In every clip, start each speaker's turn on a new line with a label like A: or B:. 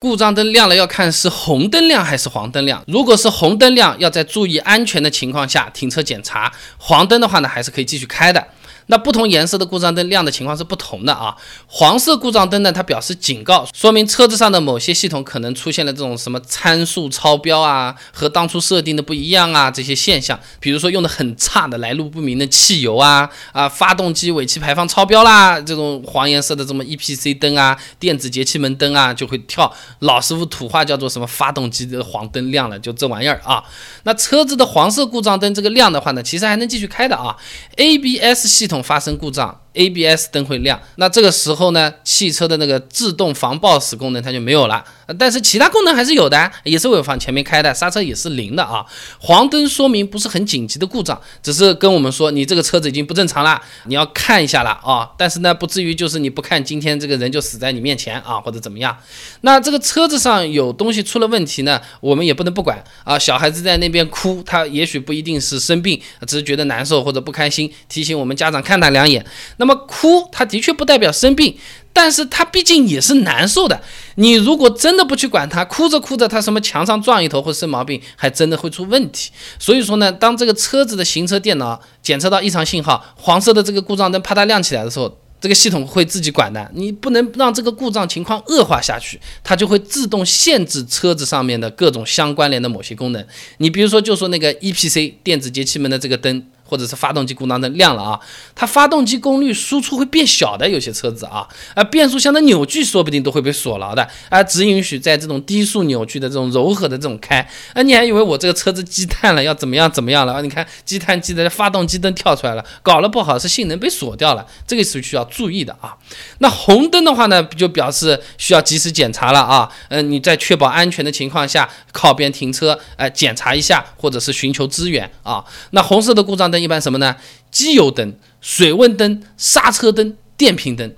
A: 故障灯亮了要看是红灯亮还是黄灯亮。如果是红灯亮，要在注意安全的情况下停车检查；黄灯的话呢，还是可以继续开的。那不同颜色的故障灯亮的情况是不同的啊。黄色故障灯呢，它表示警告，说明车子上的某些系统可能出现了这种什么参数超标啊，和当初设定的不一样啊这些现象。比如说用的很差的、来路不明的汽油啊啊，发动机尾气排放超标啦，这种黄颜色的这么 EPC 灯啊、电子节气门灯啊就会跳。老师傅土话叫做什么？发动机的黄灯亮了，就这玩意儿啊。那车子的黄色故障灯这个亮的话呢，其实还能继续开的啊。ABS 系统。发生故障。ABS 灯会亮，那这个时候呢，汽车的那个自动防抱死功能它就没有了，但是其他功能还是有的，也是我放前面开的，刹车也是零的啊。黄灯说明不是很紧急的故障，只是跟我们说你这个车子已经不正常了，你要看一下了啊。但是呢，不至于就是你不看，今天这个人就死在你面前啊，或者怎么样。那这个车子上有东西出了问题呢，我们也不能不管啊。小孩子在那边哭，他也许不一定是生病，只是觉得难受或者不开心，提醒我们家长看他两眼。那么哭，它的确不代表生病，但是它毕竟也是难受的。你如果真的不去管它，哭着哭着，它什么墙上撞一头或生毛病，还真的会出问题。所以说呢，当这个车子的行车电脑检测到异常信号，黄色的这个故障灯啪嗒亮起来的时候，这个系统会自己管的。你不能让这个故障情况恶化下去，它就会自动限制车子上面的各种相关联的某些功能。你比如说，就说那个 EPC 电子节气门的这个灯。或者是发动机故障灯亮了啊，它发动机功率输出会变小的，有些车子啊，啊变速箱的扭矩说不定都会被锁牢的，啊只允许在这种低速扭矩的这种柔和的这种开，啊你还以为我这个车子积碳了要怎么样怎么样了啊？你看积碳积的发动机灯跳出来了，搞了不好是性能被锁掉了，这个是需要注意的啊。那红灯的话呢，就表示需要及时检查了啊，嗯你在确保安全的情况下靠边停车，哎检查一下或者是寻求支援啊。那红色的故障灯。一般什么呢？机油灯、水温灯、刹车灯、电瓶灯。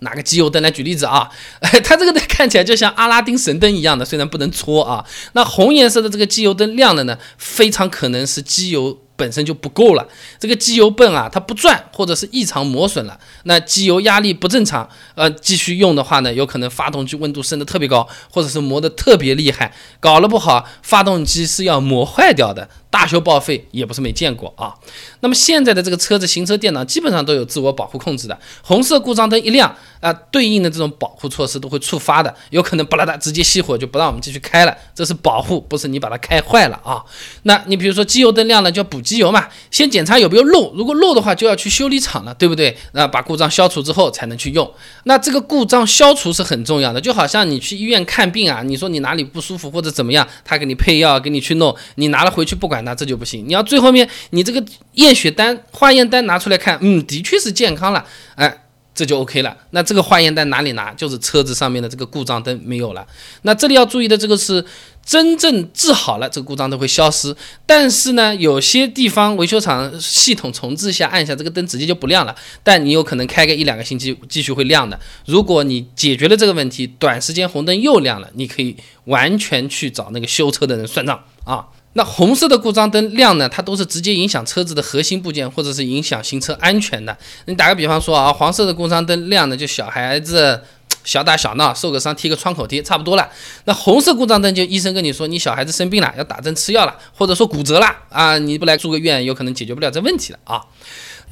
A: 拿个机油灯来举例子啊，它这个灯看起来就像阿拉丁神灯一样的，虽然不能搓啊。那红颜色的这个机油灯亮了呢，非常可能是机油。本身就不够了，这个机油泵啊，它不转或者是异常磨损了，那机油压力不正常，呃，继续用的话呢，有可能发动机温度升得特别高，或者是磨得特别厉害，搞了不好，发动机是要磨坏掉的，大修报废也不是没见过啊。那么现在的这个车子行车电脑基本上都有自我保护控制的，红色故障灯一亮啊，对应的这种保护措施都会触发的，有可能巴拉达直接熄火就不让我们继续开了，这是保护，不是你把它开坏了啊。那你比如说机油灯亮了就要补。机油嘛，先检查有没有漏，如果漏的话，就要去修理厂了，对不对？那把故障消除之后才能去用。那这个故障消除是很重要的，就好像你去医院看病啊，你说你哪里不舒服或者怎么样，他给你配药，给你去弄，你拿了回去不管他，这就不行。你要最后面你这个验血单、化验单拿出来看，嗯，的确是健康了，哎。这就 OK 了。那这个化验单哪里拿？就是车子上面的这个故障灯没有了。那这里要注意的这个是真正治好了，这个故障灯会消失。但是呢，有些地方维修厂系统重置一下，按下这个灯直接就不亮了。但你有可能开个一两个星期继续会亮的。如果你解决了这个问题，短时间红灯又亮了，你可以完全去找那个修车的人算账啊。那红色的故障灯亮呢？它都是直接影响车子的核心部件，或者是影响行车安全的。你打个比方说啊，黄色的故障灯亮呢，就小孩子小打小闹，受个伤贴个创口贴差不多了。那红色故障灯就医生跟你说，你小孩子生病了，要打针吃药了，或者说骨折了啊，你不来住个院，有可能解决不了这问题了啊。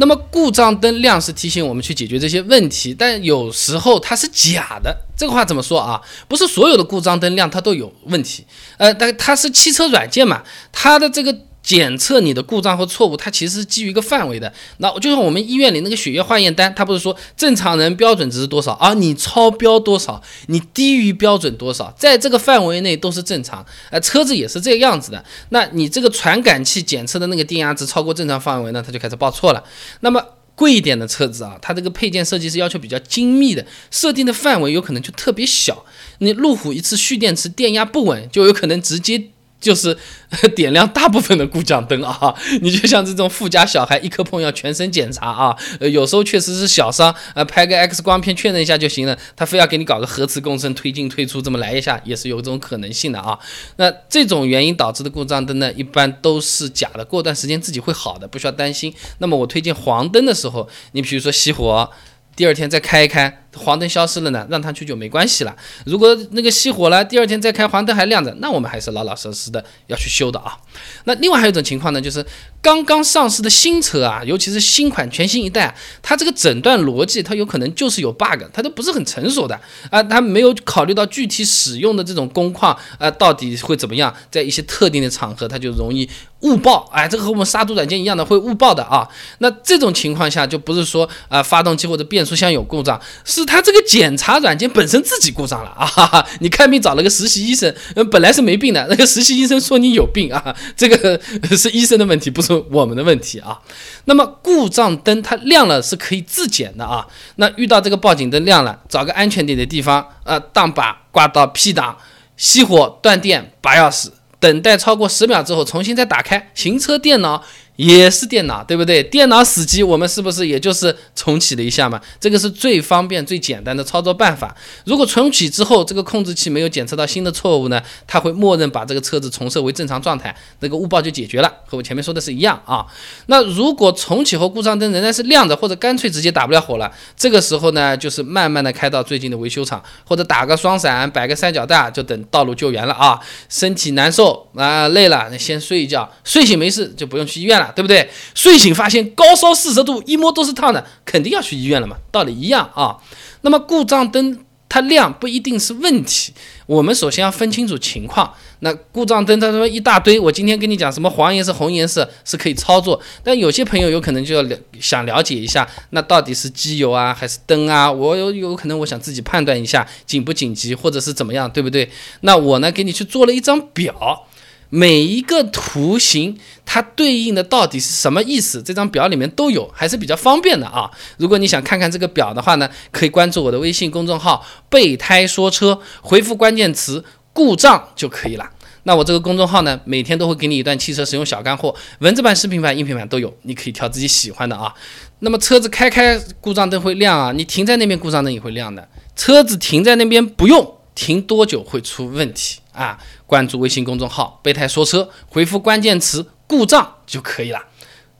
A: 那么故障灯亮是提醒我们去解决这些问题，但有时候它是假的。这个话怎么说啊？不是所有的故障灯亮它都有问题。呃，但它是汽车软件嘛，它的这个。检测你的故障和错误，它其实是基于一个范围的。那就像我们医院里那个血液化验单，它不是说正常人标准值是多少啊？你超标多少？你低于标准多少？在这个范围内都是正常。呃，车子也是这个样子的。那你这个传感器检测的那个电压值超过正常范围呢，它就开始报错了。那么贵一点的车子啊，它这个配件设计是要求比较精密的，设定的范围有可能就特别小。你路虎一次蓄电池电压不稳，就有可能直接。就是 点亮大部分的故障灯啊！你就像这种富家小孩，一磕碰要全身检查啊！呃，有时候确实是小伤，呃，拍个 X 光片确认一下就行了。他非要给你搞个核磁共振推进退出，这么来一下也是有这种可能性的啊。那这种原因导致的故障灯呢，一般都是假的，过段时间自己会好的，不需要担心。那么我推荐黄灯的时候，你比如说熄火，第二天再开一开。黄灯消失了呢，让它去就没关系了。如果那个熄火了，第二天再开黄灯还亮着，那我们还是老老实实的要去修的啊。那另外还有一种情况呢，就是刚刚上市的新车啊，尤其是新款全新一代，它这个诊断逻辑它有可能就是有 bug，它都不是很成熟的啊，它没有考虑到具体使用的这种工况啊，到底会怎么样，在一些特定的场合它就容易。误报，哎，这个和我们杀毒软件一样的，会误报的啊。那这种情况下，就不是说啊发动机或者变速箱有故障，是是它这个检查软件本身自己故障了啊。哈哈，你看病找了个实习医生，嗯，本来是没病的，那个实习医生说你有病啊，这个 是医生的问题，不是我们的问题啊。那么故障灯它亮了是可以自检的啊。那遇到这个报警灯亮了，找个安全点的地方，呃，档把挂到 P 档，熄火断电拔钥匙。等待超过十秒之后，重新再打开行车电脑。也是电脑，对不对？电脑死机，我们是不是也就是重启了一下嘛？这个是最方便、最简单的操作办法。如果重启之后，这个控制器没有检测到新的错误呢，它会默认把这个车子重设为正常状态，那个误报就解决了，和我前面说的是一样啊。那如果重启后故障灯仍然是亮着，或者干脆直接打不了火了，这个时候呢，就是慢慢的开到最近的维修厂，或者打个双闪，摆个三角带，就等道路救援了啊。身体难受啊，累了，那先睡一觉，睡醒没事就不用去医院了。对不对？睡醒发现高烧四十度，一摸都是烫的，肯定要去医院了嘛，道理一样啊。那么故障灯它亮不一定是问题，我们首先要分清楚情况。那故障灯他说一大堆，我今天跟你讲什么黄颜色、红颜色是可以操作，但有些朋友有可能就要了想了解一下，那到底是机油啊还是灯啊？我有有可能我想自己判断一下紧不紧急或者是怎么样，对不对？那我呢给你去做了一张表。每一个图形它对应的到底是什么意思？这张表里面都有，还是比较方便的啊。如果你想看看这个表的话呢，可以关注我的微信公众号“备胎说车”，回复关键词“故障”就可以了。那我这个公众号呢，每天都会给你一段汽车使用小干货，文字版、视频版、音频版都有，你可以挑自己喜欢的啊。那么车子开开故障灯会亮啊，你停在那边故障灯也会亮的。车子停在那边不用，停多久会出问题啊？关注微信公众号“备胎说车”，回复关键词“故障”就可以了。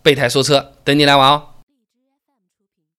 A: 备胎说车，等你来玩哦。